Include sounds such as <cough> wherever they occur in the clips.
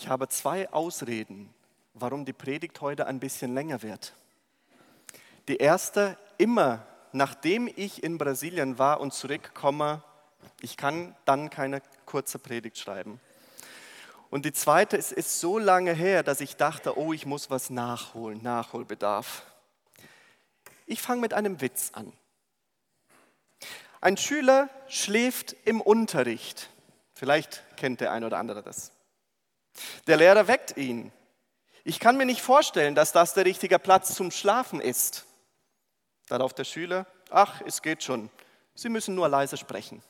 Ich habe zwei Ausreden, warum die Predigt heute ein bisschen länger wird. Die erste, immer nachdem ich in Brasilien war und zurückkomme, ich kann dann keine kurze Predigt schreiben. Und die zweite, es ist so lange her, dass ich dachte, oh, ich muss was nachholen, Nachholbedarf. Ich fange mit einem Witz an. Ein Schüler schläft im Unterricht. Vielleicht kennt der ein oder andere das. Der Lehrer weckt ihn. Ich kann mir nicht vorstellen, dass das der richtige Platz zum Schlafen ist. Darauf der Schüler, ach, es geht schon. Sie müssen nur leise sprechen.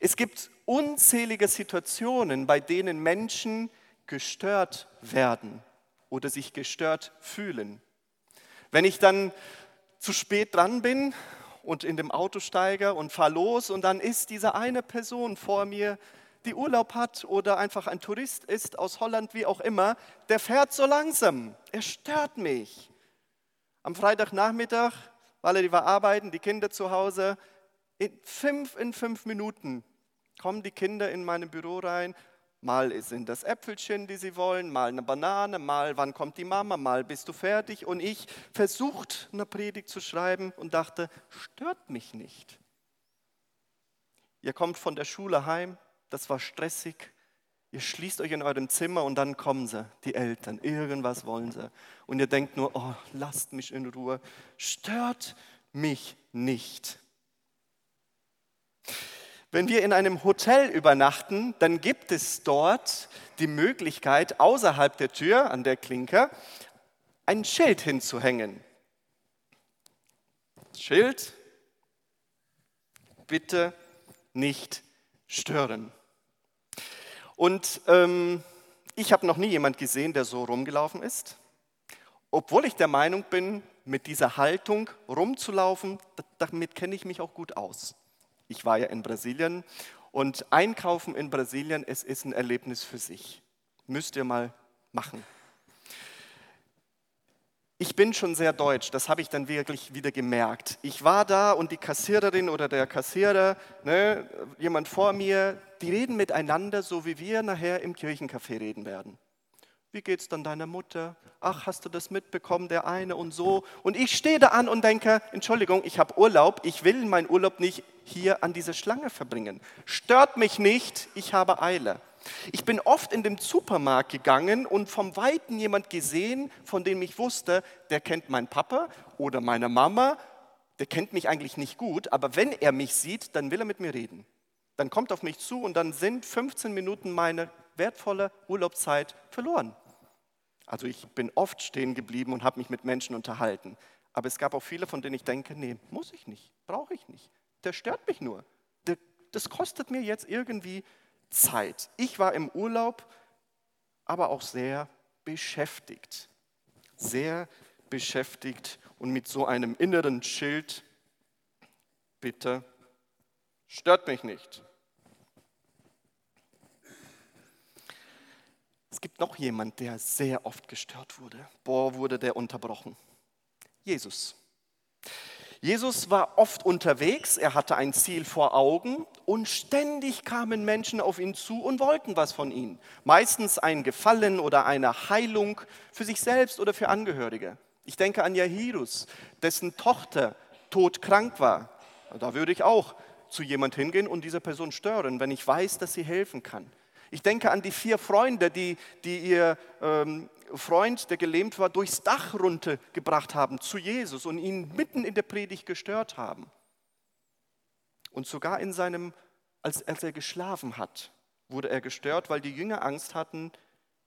Es gibt unzählige Situationen, bei denen Menschen gestört werden oder sich gestört fühlen. Wenn ich dann zu spät dran bin und in dem Auto steige und fahre los und dann ist diese eine Person vor mir, die Urlaub hat oder einfach ein Tourist ist aus Holland, wie auch immer, der fährt so langsam. Er stört mich. Am Freitagnachmittag, weil er die war arbeiten, die Kinder zu Hause, in fünf in fünf Minuten kommen die Kinder in mein Büro rein. Mal sind das Äpfelchen, die sie wollen, mal eine Banane, mal wann kommt die Mama, mal bist du fertig. Und ich versucht, eine Predigt zu schreiben und dachte, stört mich nicht. Ihr kommt von der Schule heim, das war stressig. Ihr schließt euch in eurem Zimmer und dann kommen sie, die Eltern, irgendwas wollen sie. Und ihr denkt nur, oh, lasst mich in Ruhe, stört mich nicht. Wenn wir in einem Hotel übernachten, dann gibt es dort die Möglichkeit, außerhalb der Tür an der Klinke ein Schild hinzuhängen. Schild, bitte nicht stören. Und ähm, ich habe noch nie jemand gesehen, der so rumgelaufen ist. Obwohl ich der Meinung bin, mit dieser Haltung rumzulaufen, damit kenne ich mich auch gut aus. Ich war ja in Brasilien und Einkaufen in Brasilien, es ist ein Erlebnis für sich. Müsst ihr mal machen. Ich bin schon sehr deutsch, das habe ich dann wirklich wieder gemerkt. Ich war da und die Kassiererin oder der Kassierer, ne, jemand vor mir, die reden miteinander, so wie wir nachher im Kirchencafé reden werden. Wie geht's dann deiner Mutter? Ach, hast du das mitbekommen, der eine und so? Und ich stehe da an und denke, Entschuldigung, ich habe Urlaub, ich will meinen Urlaub nicht hier an dieser Schlange verbringen. Stört mich nicht, ich habe Eile. Ich bin oft in den Supermarkt gegangen und vom Weiten jemand gesehen, von dem ich wusste, der kennt meinen Papa oder meine Mama, der kennt mich eigentlich nicht gut, aber wenn er mich sieht, dann will er mit mir reden. Dann kommt auf mich zu und dann sind 15 Minuten meine wertvolle Urlaubszeit verloren. Also ich bin oft stehen geblieben und habe mich mit Menschen unterhalten. Aber es gab auch viele, von denen ich denke, nee, muss ich nicht, brauche ich nicht. Der stört mich nur. das kostet mir jetzt irgendwie Zeit. Ich war im Urlaub, aber auch sehr beschäftigt. Sehr beschäftigt und mit so einem inneren Schild, bitte, stört mich nicht. Es gibt noch jemand, der sehr oft gestört wurde. Boah, wurde der unterbrochen. Jesus. Jesus war oft unterwegs, er hatte ein Ziel vor Augen und ständig kamen Menschen auf ihn zu und wollten was von ihm. Meistens ein Gefallen oder eine Heilung für sich selbst oder für Angehörige. Ich denke an Jairus, dessen Tochter todkrank war. Da würde ich auch zu jemand hingehen und diese Person stören, wenn ich weiß, dass sie helfen kann. Ich denke an die vier Freunde, die, die ihr ähm, Freund, der gelähmt war, durchs Dach runtergebracht haben zu Jesus und ihn mitten in der Predigt gestört haben. Und sogar in seinem, als, als er geschlafen hat, wurde er gestört, weil die Jünger Angst hatten,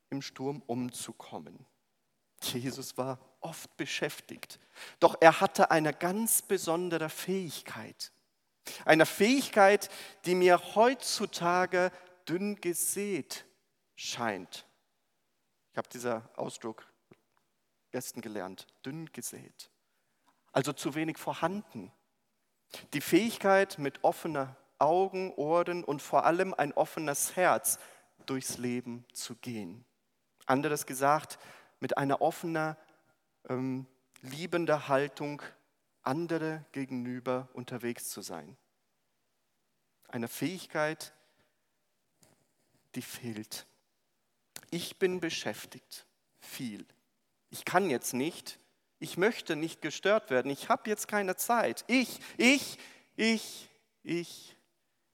im Sturm umzukommen. Jesus war oft beschäftigt, doch er hatte eine ganz besondere Fähigkeit. Eine Fähigkeit, die mir heutzutage dünn gesät scheint. Ich habe dieser Ausdruck gestern gelernt, dünn gesät. Also zu wenig vorhanden. Die Fähigkeit, mit offenen Augen, Ohren und vor allem ein offenes Herz durchs Leben zu gehen. Anderes gesagt, mit einer offener, ähm, liebender Haltung andere gegenüber unterwegs zu sein. Eine Fähigkeit, die fehlt Ich bin beschäftigt, viel. Ich kann jetzt nicht, ich möchte nicht gestört werden, ich habe jetzt keine Zeit. Ich, ich, ich, ich,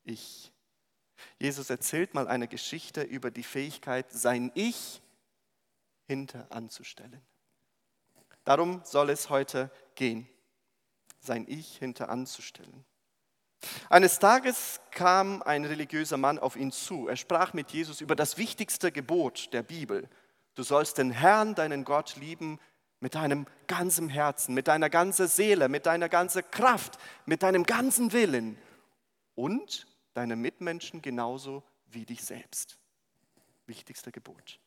ich. Jesus erzählt mal eine Geschichte über die Fähigkeit, sein Ich hinter anzustellen. Darum soll es heute gehen, sein Ich hinter anzustellen. Eines Tages kam ein religiöser Mann auf ihn zu. Er sprach mit Jesus über das wichtigste Gebot der Bibel. Du sollst den Herrn, deinen Gott, lieben mit deinem ganzen Herzen, mit deiner ganzen Seele, mit deiner ganzen Kraft, mit deinem ganzen Willen und deine Mitmenschen genauso wie dich selbst. Wichtigster Gebot.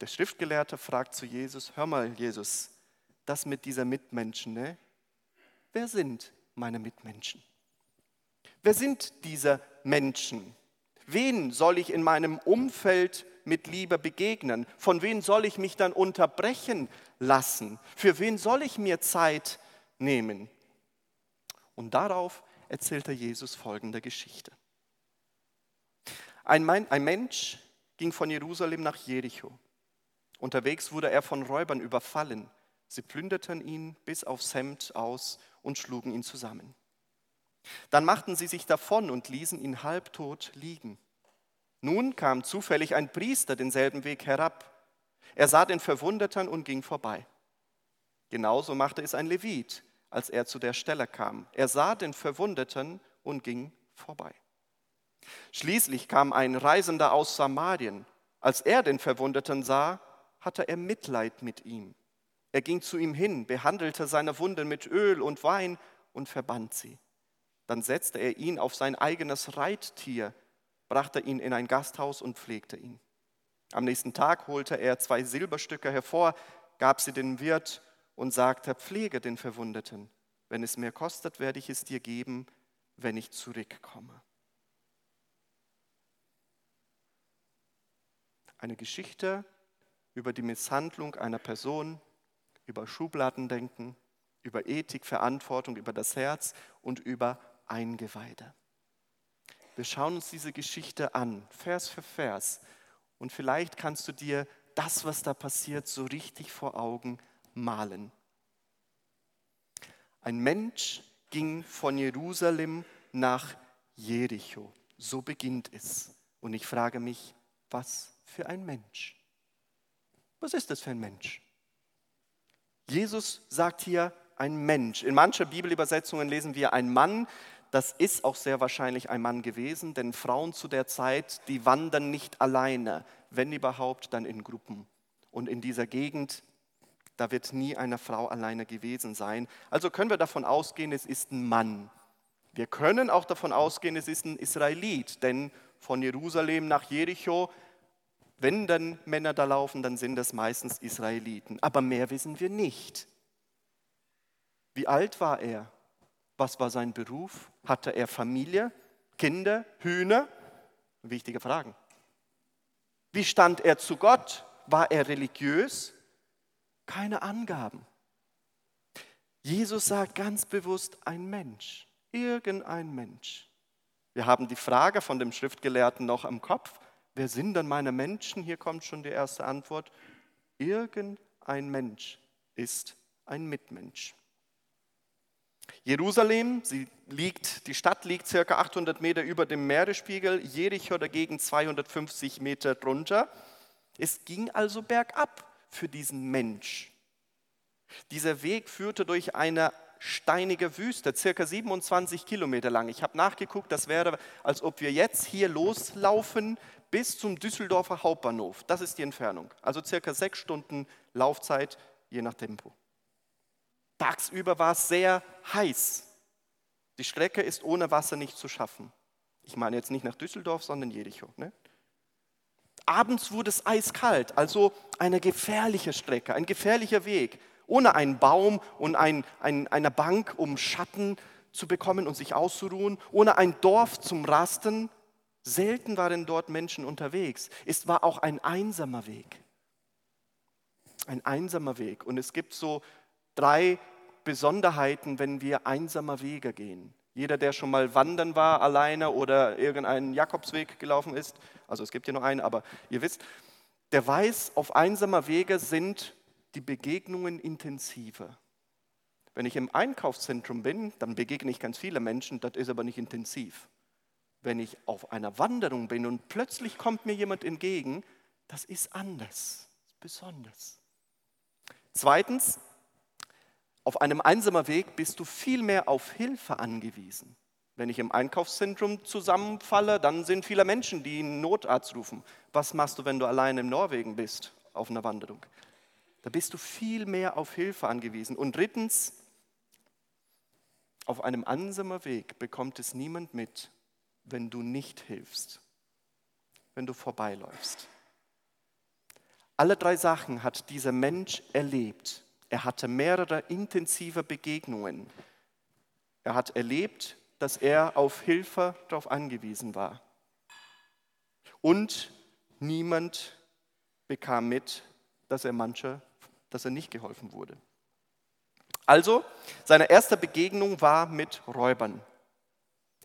Der Schriftgelehrte fragt zu Jesus, hör mal Jesus, das mit dieser Mitmenschen, ne? wer sind meine Mitmenschen? Wer sind diese Menschen? Wen soll ich in meinem Umfeld mit Liebe begegnen? Von wem soll ich mich dann unterbrechen lassen? Für wen soll ich mir Zeit nehmen? Und darauf erzählte Jesus folgende Geschichte. Ein, ein Mensch ging von Jerusalem nach Jericho. Unterwegs wurde er von Räubern überfallen. Sie plünderten ihn bis aufs Hemd aus und schlugen ihn zusammen. Dann machten sie sich davon und ließen ihn halbtot liegen. Nun kam zufällig ein Priester denselben Weg herab. Er sah den Verwundeten und ging vorbei. Genauso machte es ein Levit, als er zu der Stelle kam. Er sah den Verwundeten und ging vorbei. Schließlich kam ein Reisender aus Samarien. Als er den Verwundeten sah, hatte er Mitleid mit ihm. Er ging zu ihm hin, behandelte seine Wunden mit Öl und Wein und verband sie. Dann setzte er ihn auf sein eigenes Reittier, brachte ihn in ein Gasthaus und pflegte ihn. Am nächsten Tag holte er zwei Silberstücke hervor, gab sie dem Wirt und sagte, pflege den Verwundeten. Wenn es mir kostet, werde ich es dir geben, wenn ich zurückkomme. Eine Geschichte über die Misshandlung einer Person, über Schubladendenken, über Ethik, Verantwortung, über das Herz und über Eingeweide. Wir schauen uns diese Geschichte an, Vers für Vers. Und vielleicht kannst du dir das, was da passiert, so richtig vor Augen malen. Ein Mensch ging von Jerusalem nach Jericho. So beginnt es. Und ich frage mich, was für ein Mensch? Was ist das für ein Mensch? Jesus sagt hier ein Mensch. In manchen Bibelübersetzungen lesen wir ein Mann. Das ist auch sehr wahrscheinlich ein Mann gewesen, denn Frauen zu der Zeit, die wandern nicht alleine, wenn überhaupt, dann in Gruppen. Und in dieser Gegend, da wird nie eine Frau alleine gewesen sein. Also können wir davon ausgehen, es ist ein Mann. Wir können auch davon ausgehen, es ist ein Israelit, denn von Jerusalem nach Jericho, wenn dann Männer da laufen, dann sind das meistens Israeliten. Aber mehr wissen wir nicht. Wie alt war er? Was war sein Beruf? Hatte er Familie, Kinder, Hühner? Wichtige Fragen. Wie stand er zu Gott? War er religiös? Keine Angaben. Jesus sagt ganz bewusst ein Mensch, irgendein Mensch. Wir haben die Frage von dem Schriftgelehrten noch am Kopf. Wer sind denn meine Menschen? Hier kommt schon die erste Antwort. Irgendein Mensch ist ein Mitmensch. Jerusalem, sie liegt, die Stadt liegt circa 800 Meter über dem Meeresspiegel, Jericho dagegen 250 Meter drunter. Es ging also bergab für diesen Mensch. Dieser Weg führte durch eine steinige Wüste, circa 27 Kilometer lang. Ich habe nachgeguckt, das wäre, als ob wir jetzt hier loslaufen bis zum Düsseldorfer Hauptbahnhof. Das ist die Entfernung. Also circa sechs Stunden Laufzeit, je nach Tempo. Tagsüber war es sehr heiß. Die Strecke ist ohne Wasser nicht zu schaffen. Ich meine jetzt nicht nach Düsseldorf, sondern Jericho. Ne? Abends wurde es eiskalt, also eine gefährliche Strecke, ein gefährlicher Weg, ohne einen Baum und ein, ein, eine Bank, um Schatten zu bekommen und sich auszuruhen, ohne ein Dorf zum Rasten. Selten waren dort Menschen unterwegs. Es war auch ein einsamer Weg. Ein einsamer Weg. Und es gibt so drei Besonderheiten, wenn wir einsamer Wege gehen. Jeder, der schon mal wandern war alleine oder irgendeinen Jakobsweg gelaufen ist, also es gibt ja nur einen, aber ihr wisst, der weiß, auf einsamer Wege sind die Begegnungen intensiver. Wenn ich im Einkaufszentrum bin, dann begegne ich ganz viele Menschen, das ist aber nicht intensiv. Wenn ich auf einer Wanderung bin und plötzlich kommt mir jemand entgegen, das ist anders, besonders. Zweitens, auf einem einsamen Weg bist du viel mehr auf Hilfe angewiesen. Wenn ich im Einkaufszentrum zusammenfalle, dann sind viele Menschen, die einen Notarzt rufen. Was machst du, wenn du allein in Norwegen bist auf einer Wanderung? Da bist du viel mehr auf Hilfe angewiesen. Und drittens, auf einem einsamen Weg bekommt es niemand mit, wenn du nicht hilfst, wenn du vorbeiläufst. Alle drei Sachen hat dieser Mensch erlebt. Er hatte mehrere intensive Begegnungen. Er hat erlebt, dass er auf Hilfe darauf angewiesen war. Und niemand bekam mit, dass er manche, dass er nicht geholfen wurde. Also, seine erste Begegnung war mit Räubern.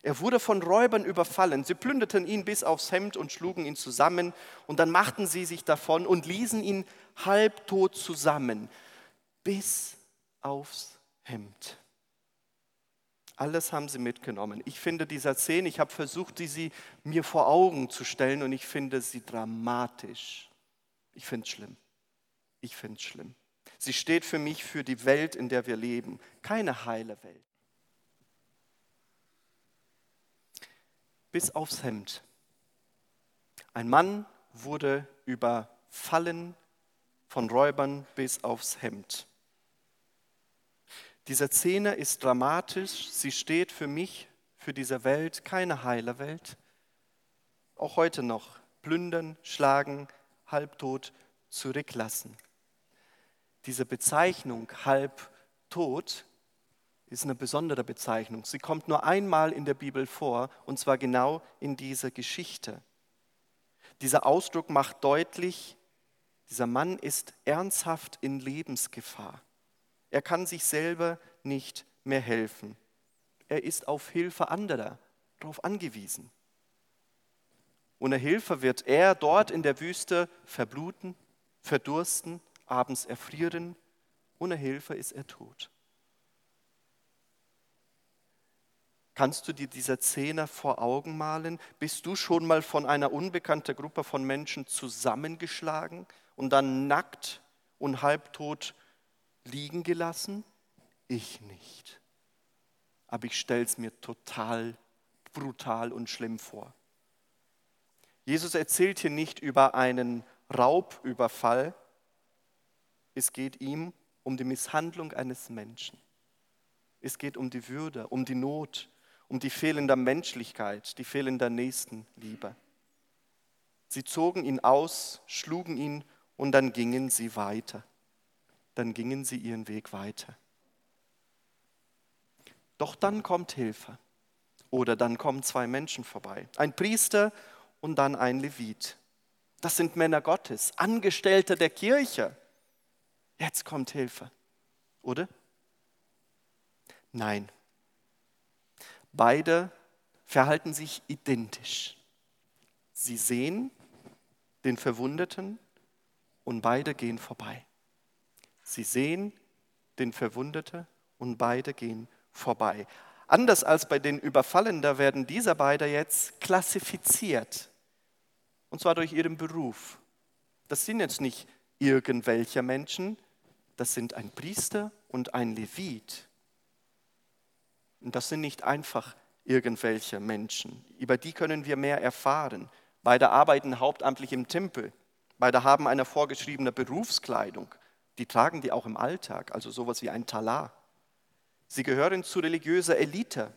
Er wurde von Räubern überfallen. Sie plünderten ihn bis aufs Hemd und schlugen ihn zusammen und dann machten sie sich davon und ließen ihn halbtot zusammen bis aufs Hemd. Alles haben sie mitgenommen. Ich finde dieser Szene, ich habe versucht, die sie mir vor Augen zu stellen und ich finde sie dramatisch. Ich finde es schlimm. Ich finde es schlimm. Sie steht für mich für die Welt, in der wir leben. Keine heile Welt. Bis aufs Hemd. Ein Mann wurde überfallen von Räubern bis aufs Hemd. Diese Szene ist dramatisch. Sie steht für mich, für diese Welt, keine heile Welt. Auch heute noch plündern, schlagen, halbtot zurücklassen. Diese Bezeichnung halbtot ist eine besondere Bezeichnung. Sie kommt nur einmal in der Bibel vor, und zwar genau in dieser Geschichte. Dieser Ausdruck macht deutlich, dieser Mann ist ernsthaft in Lebensgefahr. Er kann sich selber nicht mehr helfen. Er ist auf Hilfe anderer darauf angewiesen. Ohne Hilfe wird er dort in der Wüste verbluten, verdursten, abends erfrieren. Ohne Hilfe ist er tot. Kannst du dir diese Szene vor Augen malen? Bist du schon mal von einer unbekannten Gruppe von Menschen zusammengeschlagen und dann nackt und halbtot liegen gelassen? Ich nicht. Aber ich stelle es mir total brutal und schlimm vor. Jesus erzählt hier nicht über einen Raubüberfall. Es geht ihm um die Misshandlung eines Menschen. Es geht um die Würde, um die Not, um die fehlende Menschlichkeit, die fehlende Nächstenliebe. Sie zogen ihn aus, schlugen ihn und dann gingen sie weiter dann gingen sie ihren Weg weiter. Doch dann kommt Hilfe. Oder dann kommen zwei Menschen vorbei. Ein Priester und dann ein Levit. Das sind Männer Gottes, Angestellte der Kirche. Jetzt kommt Hilfe. Oder? Nein. Beide verhalten sich identisch. Sie sehen den Verwundeten und beide gehen vorbei. Sie sehen den Verwundeten und beide gehen vorbei. Anders als bei den Überfallenden werden diese beide jetzt klassifiziert. Und zwar durch ihren Beruf. Das sind jetzt nicht irgendwelche Menschen, das sind ein Priester und ein Levit. Und das sind nicht einfach irgendwelche Menschen. Über die können wir mehr erfahren. Beide arbeiten hauptamtlich im Tempel. Beide haben eine vorgeschriebene Berufskleidung. Die tragen die auch im Alltag, also sowas wie ein Talar. Sie gehören zu religiöser Elite.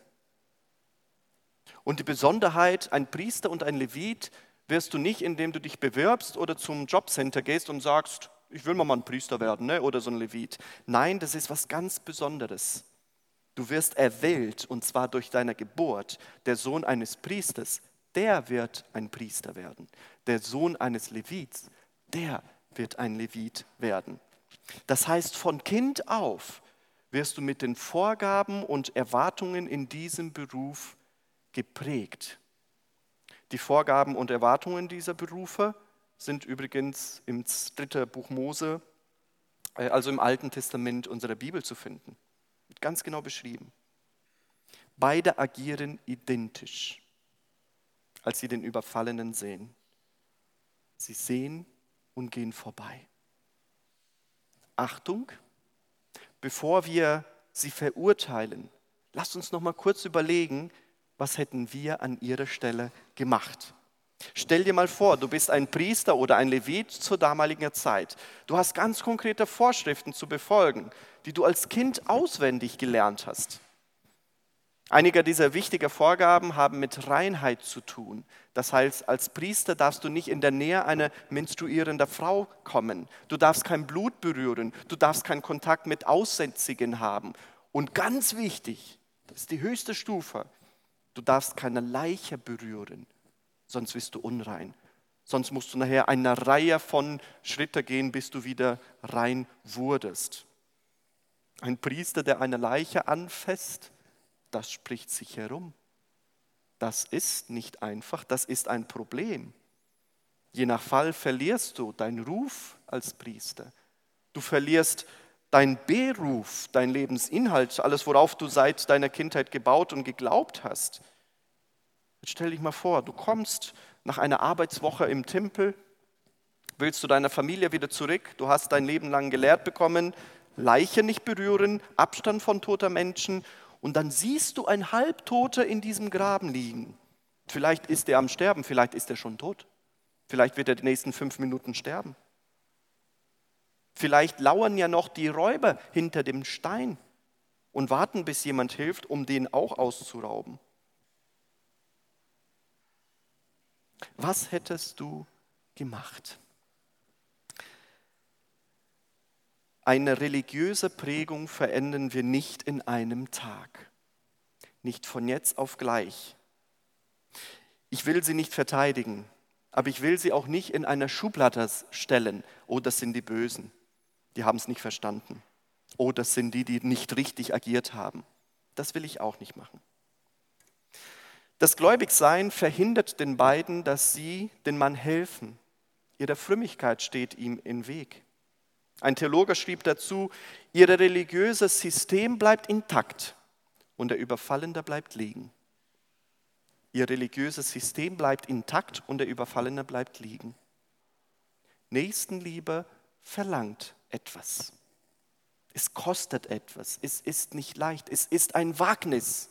Und die Besonderheit, ein Priester und ein Levit wirst du nicht, indem du dich bewirbst oder zum Jobcenter gehst und sagst, ich will mal ein Priester werden ne? oder so ein Levit. Nein, das ist was ganz Besonderes. Du wirst erwählt und zwar durch deine Geburt. Der Sohn eines Priesters, der wird ein Priester werden. Der Sohn eines Levits, der wird ein Levit werden. Das heißt, von Kind auf wirst du mit den Vorgaben und Erwartungen in diesem Beruf geprägt. Die Vorgaben und Erwartungen dieser Berufe sind übrigens im dritten Buch Mose, äh, also im Alten Testament unserer Bibel zu finden. Ganz genau beschrieben. Beide agieren identisch, als sie den Überfallenen sehen. Sie sehen und gehen vorbei. Achtung, bevor wir sie verurteilen, lasst uns noch mal kurz überlegen, was hätten wir an ihrer Stelle gemacht? Stell dir mal vor, du bist ein Priester oder ein Levit zur damaligen Zeit. Du hast ganz konkrete Vorschriften zu befolgen, die du als Kind auswendig gelernt hast. Einige dieser wichtigen Vorgaben haben mit Reinheit zu tun. Das heißt, als Priester darfst du nicht in der Nähe einer menstruierenden Frau kommen. Du darfst kein Blut berühren. Du darfst keinen Kontakt mit Aussätzigen haben. Und ganz wichtig, das ist die höchste Stufe, du darfst keine Leiche berühren, sonst wirst du unrein. Sonst musst du nachher eine Reihe von Schritten gehen, bis du wieder rein wurdest. Ein Priester, der eine Leiche anfasst, das spricht sich herum. Das ist nicht einfach, das ist ein Problem. Je nach Fall verlierst du deinen Ruf als Priester. Du verlierst deinen Beruf, dein Lebensinhalt, alles, worauf du seit deiner Kindheit gebaut und geglaubt hast. Jetzt stell dich mal vor, du kommst nach einer Arbeitswoche im Tempel, willst du deiner Familie wieder zurück, du hast dein Leben lang gelehrt bekommen, Leiche nicht berühren, Abstand von toter Menschen und dann siehst du ein Halbtoter in diesem Graben liegen. Vielleicht ist er am Sterben, vielleicht ist er schon tot. Vielleicht wird er die nächsten fünf Minuten sterben. Vielleicht lauern ja noch die Räuber hinter dem Stein und warten, bis jemand hilft, um den auch auszurauben. Was hättest du gemacht? Eine religiöse Prägung verändern wir nicht in einem Tag, nicht von jetzt auf gleich. Ich will sie nicht verteidigen, aber ich will sie auch nicht in einer Schublade stellen. Oh, das sind die Bösen, die haben es nicht verstanden. Oh, das sind die, die nicht richtig agiert haben. Das will ich auch nicht machen. Das Gläubigsein verhindert den beiden, dass sie den Mann helfen. Ihre Frömmigkeit steht ihm im Weg. Ein Theologe schrieb dazu, ihr religiöses System bleibt intakt und der Überfallene bleibt liegen. Ihr religiöses System bleibt intakt und der Überfallene bleibt liegen. Nächstenliebe verlangt etwas. Es kostet etwas. Es ist nicht leicht. Es ist ein Wagnis.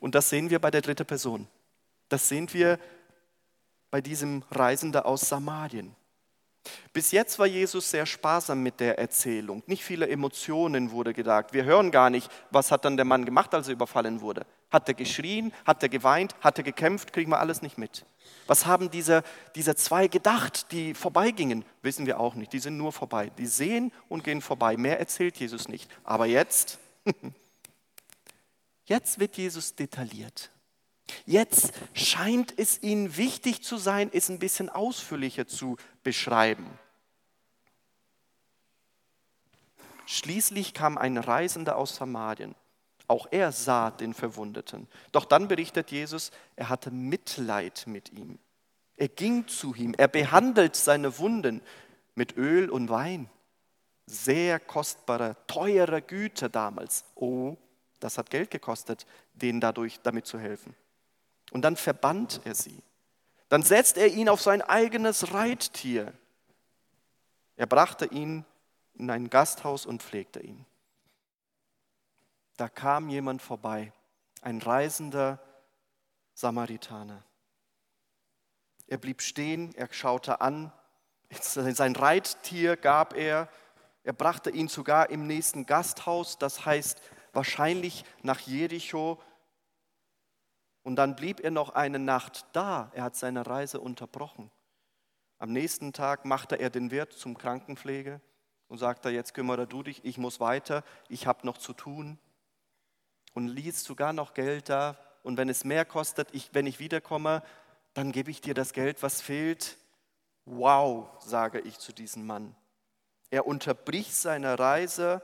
Und das sehen wir bei der dritten Person. Das sehen wir bei diesem Reisender aus Samarien. Bis jetzt war Jesus sehr sparsam mit der Erzählung. Nicht viele Emotionen wurde gesagt. Wir hören gar nicht, was hat dann der Mann gemacht, als er überfallen wurde. Hat er geschrien, hat er geweint, hat er gekämpft, kriegen wir alles nicht mit. Was haben diese, diese zwei gedacht, die vorbeigingen? Wissen wir auch nicht. Die sind nur vorbei. Die sehen und gehen vorbei. Mehr erzählt Jesus nicht. Aber jetzt, <laughs> jetzt wird Jesus detailliert. Jetzt scheint es ihnen wichtig zu sein, es ein bisschen ausführlicher zu beschreiben. Schließlich kam ein Reisender aus Samarien. Auch er sah den Verwundeten. Doch dann berichtet Jesus, er hatte Mitleid mit ihm. Er ging zu ihm, er behandelt seine Wunden mit Öl und Wein. Sehr kostbare, teure Güter damals. Oh, das hat Geld gekostet, denen dadurch damit zu helfen. Und dann verbannt er sie. Dann setzt er ihn auf sein eigenes Reittier. Er brachte ihn in ein Gasthaus und pflegte ihn. Da kam jemand vorbei, ein reisender Samaritaner. Er blieb stehen, er schaute an, <laughs> sein Reittier gab er, er brachte ihn sogar im nächsten Gasthaus, das heißt wahrscheinlich nach Jericho, und dann blieb er noch eine Nacht da. Er hat seine Reise unterbrochen. Am nächsten Tag machte er den Wirt zum Krankenpflege und sagte, jetzt kümmere du dich, ich muss weiter, ich habe noch zu tun. Und ließ sogar noch Geld da. Und wenn es mehr kostet, ich, wenn ich wiederkomme, dann gebe ich dir das Geld, was fehlt. Wow, sage ich zu diesem Mann. Er unterbricht seine Reise,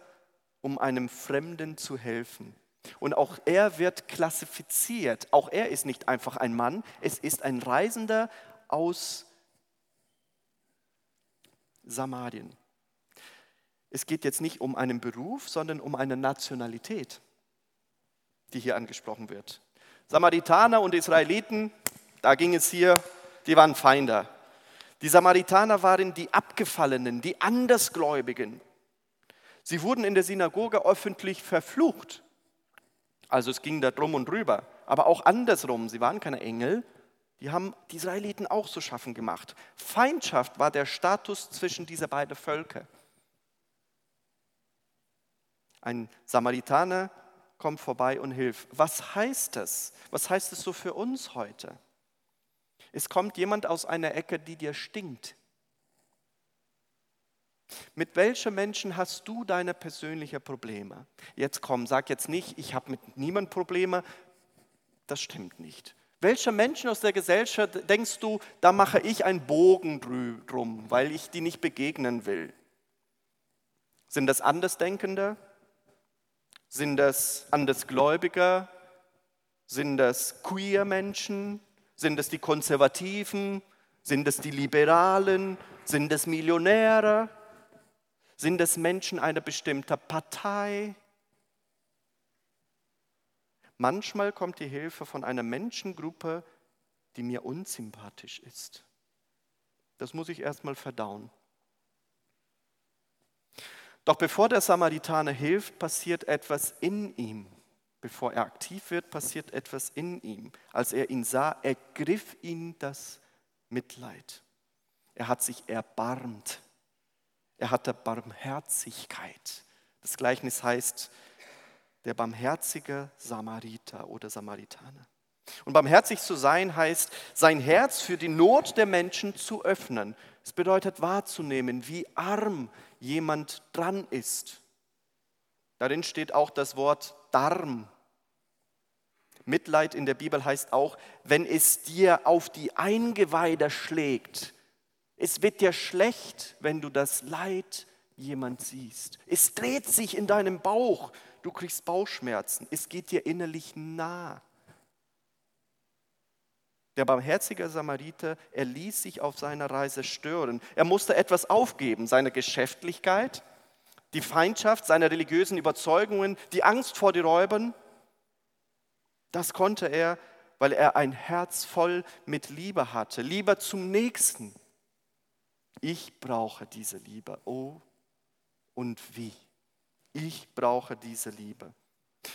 um einem Fremden zu helfen. Und auch er wird klassifiziert. Auch er ist nicht einfach ein Mann, es ist ein Reisender aus Samarien. Es geht jetzt nicht um einen Beruf, sondern um eine Nationalität, die hier angesprochen wird. Samaritaner und Israeliten, da ging es hier, die waren Feinde. Die Samaritaner waren die Abgefallenen, die Andersgläubigen. Sie wurden in der Synagoge öffentlich verflucht. Also es ging da drum und drüber. Aber auch andersrum, sie waren keine Engel, die haben die Israeliten auch zu schaffen gemacht. Feindschaft war der Status zwischen dieser beiden Völker. Ein Samaritaner kommt vorbei und hilft. Was heißt das? Was heißt es so für uns heute? Es kommt jemand aus einer Ecke, die dir stinkt. Mit welchen Menschen hast du deine persönlichen Probleme? Jetzt komm, sag jetzt nicht, ich habe mit niemandem Probleme. Das stimmt nicht. Welche Menschen aus der Gesellschaft denkst du, da mache ich einen Bogen drum, weil ich die nicht begegnen will? Sind das Andersdenkende? Sind das Andersgläubiger? Sind das queer Menschen? Sind es die Konservativen? Sind es die Liberalen? Sind es Millionäre? Sind es Menschen einer bestimmten Partei? Manchmal kommt die Hilfe von einer Menschengruppe, die mir unsympathisch ist. Das muss ich erstmal verdauen. Doch bevor der Samaritaner hilft, passiert etwas in ihm. Bevor er aktiv wird, passiert etwas in ihm. Als er ihn sah, ergriff ihn das Mitleid. Er hat sich erbarmt. Er hatte Barmherzigkeit. Das Gleichnis heißt, der barmherzige Samariter oder Samaritaner. Und barmherzig zu sein heißt, sein Herz für die Not der Menschen zu öffnen. Es bedeutet wahrzunehmen, wie arm jemand dran ist. Darin steht auch das Wort Darm. Mitleid in der Bibel heißt auch, wenn es dir auf die Eingeweide schlägt. Es wird dir schlecht, wenn du das Leid jemand siehst. Es dreht sich in deinem Bauch. Du kriegst Bauchschmerzen. Es geht dir innerlich nah. Der barmherzige Samariter, er ließ sich auf seiner Reise stören. Er musste etwas aufgeben, seine Geschäftlichkeit, die Feindschaft, seine religiösen Überzeugungen, die Angst vor den Räubern. Das konnte er, weil er ein Herz voll mit Liebe hatte, Liebe zum Nächsten. Ich brauche diese Liebe. Oh, und wie. Ich brauche diese Liebe.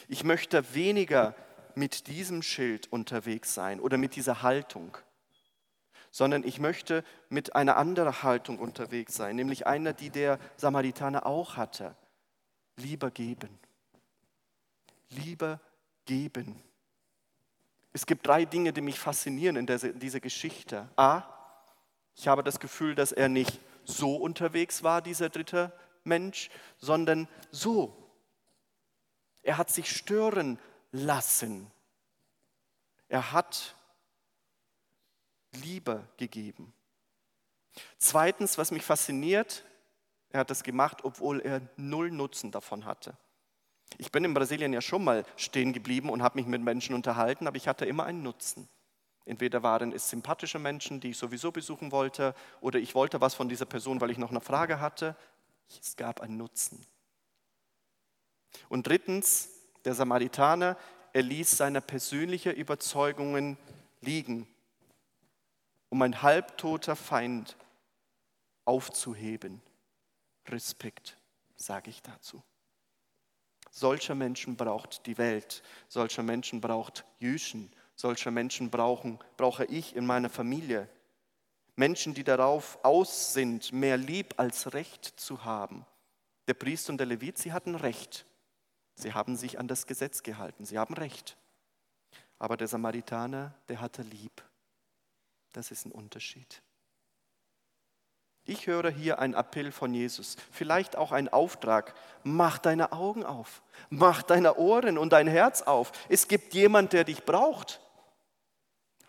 Ich möchte weniger mit diesem Schild unterwegs sein oder mit dieser Haltung, sondern ich möchte mit einer anderen Haltung unterwegs sein, nämlich einer, die der Samaritaner auch hatte. Lieber geben. Lieber geben. Es gibt drei Dinge, die mich faszinieren in dieser Geschichte. A, ich habe das Gefühl, dass er nicht so unterwegs war, dieser dritte Mensch, sondern so. Er hat sich stören lassen. Er hat Liebe gegeben. Zweitens, was mich fasziniert, er hat das gemacht, obwohl er null Nutzen davon hatte. Ich bin in Brasilien ja schon mal stehen geblieben und habe mich mit Menschen unterhalten, aber ich hatte immer einen Nutzen. Entweder waren es sympathische Menschen, die ich sowieso besuchen wollte, oder ich wollte was von dieser Person, weil ich noch eine Frage hatte. Es gab einen Nutzen. Und drittens, der Samaritaner, er ließ seine persönlichen Überzeugungen liegen, um ein halbtoter Feind aufzuheben. Respekt, sage ich dazu. Solcher Menschen braucht die Welt, solcher Menschen braucht Jüschen, solcher Menschen brauchen, brauche ich in meiner Familie. Menschen, die darauf aus sind, mehr Lieb als Recht zu haben. Der Priester und der Levit, sie hatten Recht. Sie haben sich an das Gesetz gehalten. Sie haben Recht. Aber der Samaritaner, der hatte Lieb. Das ist ein Unterschied. Ich höre hier einen Appell von Jesus, vielleicht auch einen Auftrag. Mach deine Augen auf, mach deine Ohren und dein Herz auf. Es gibt jemand, der dich braucht.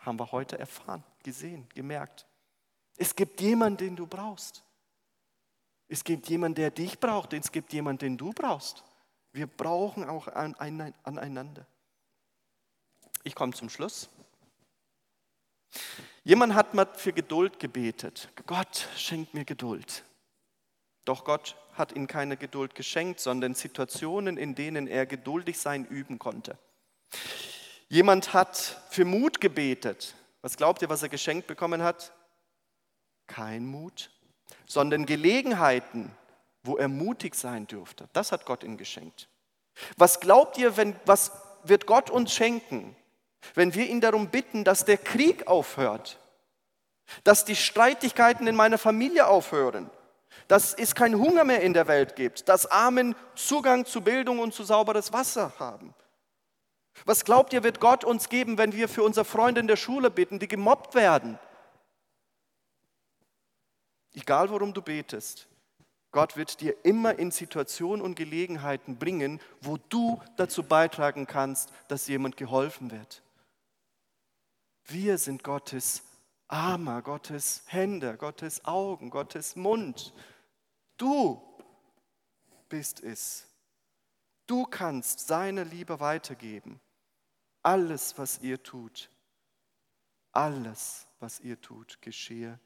Haben wir heute erfahren, gesehen, gemerkt. Es gibt jemanden, den du brauchst. Es gibt jemanden, der dich braucht. Es gibt jemanden, den du brauchst. Wir brauchen auch aneinander. Ich komme zum Schluss. Jemand hat mal für Geduld gebetet. Gott schenkt mir Geduld. Doch Gott hat ihm keine Geduld geschenkt, sondern Situationen, in denen er geduldig sein üben konnte. Jemand hat für Mut gebetet. Was glaubt ihr, was er geschenkt bekommen hat? Kein Mut, sondern Gelegenheiten, wo er mutig sein dürfte. Das hat Gott ihm geschenkt. Was glaubt ihr, wenn, was wird Gott uns schenken, wenn wir ihn darum bitten, dass der Krieg aufhört, dass die Streitigkeiten in meiner Familie aufhören, dass es keinen Hunger mehr in der Welt gibt, dass Armen Zugang zu Bildung und zu sauberes Wasser haben. Was glaubt ihr, wird Gott uns geben, wenn wir für unsere Freunde in der Schule bitten, die gemobbt werden? Egal worum du betest, Gott wird dir immer in Situationen und Gelegenheiten bringen, wo du dazu beitragen kannst, dass jemand geholfen wird. Wir sind Gottes Armer, Gottes Hände, Gottes Augen, Gottes Mund. Du bist es. Du kannst seine Liebe weitergeben. Alles, was ihr tut, alles, was ihr tut, geschehe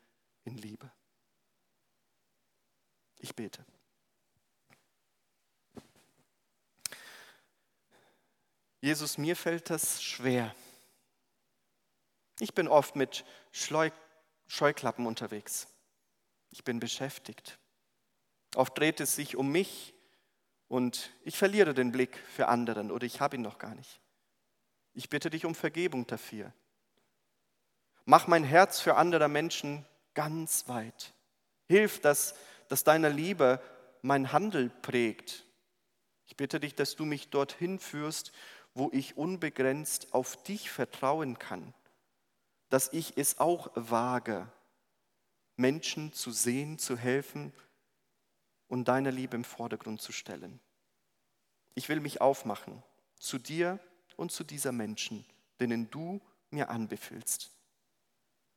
in Liebe. Ich bete. Jesus, mir fällt das schwer. Ich bin oft mit Scheuklappen unterwegs. Ich bin beschäftigt. Oft dreht es sich um mich und ich verliere den Blick für anderen oder ich habe ihn noch gar nicht. Ich bitte dich um Vergebung dafür. Mach mein Herz für andere Menschen ganz weit. Hilf, dass, dass deine Liebe mein Handel prägt. Ich bitte dich, dass du mich dorthin führst, wo ich unbegrenzt auf dich vertrauen kann dass ich es auch wage, Menschen zu sehen, zu helfen und deine Liebe im Vordergrund zu stellen. Ich will mich aufmachen zu dir und zu dieser Menschen, denen du mir anbefiehlst.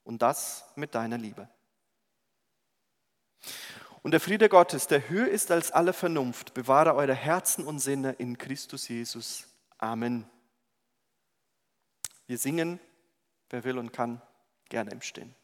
Und das mit deiner Liebe. Und der Friede Gottes, der höher ist als alle Vernunft, bewahre eure Herzen und Sinne in Christus Jesus. Amen. Wir singen Wer will und kann, gerne im Stehen.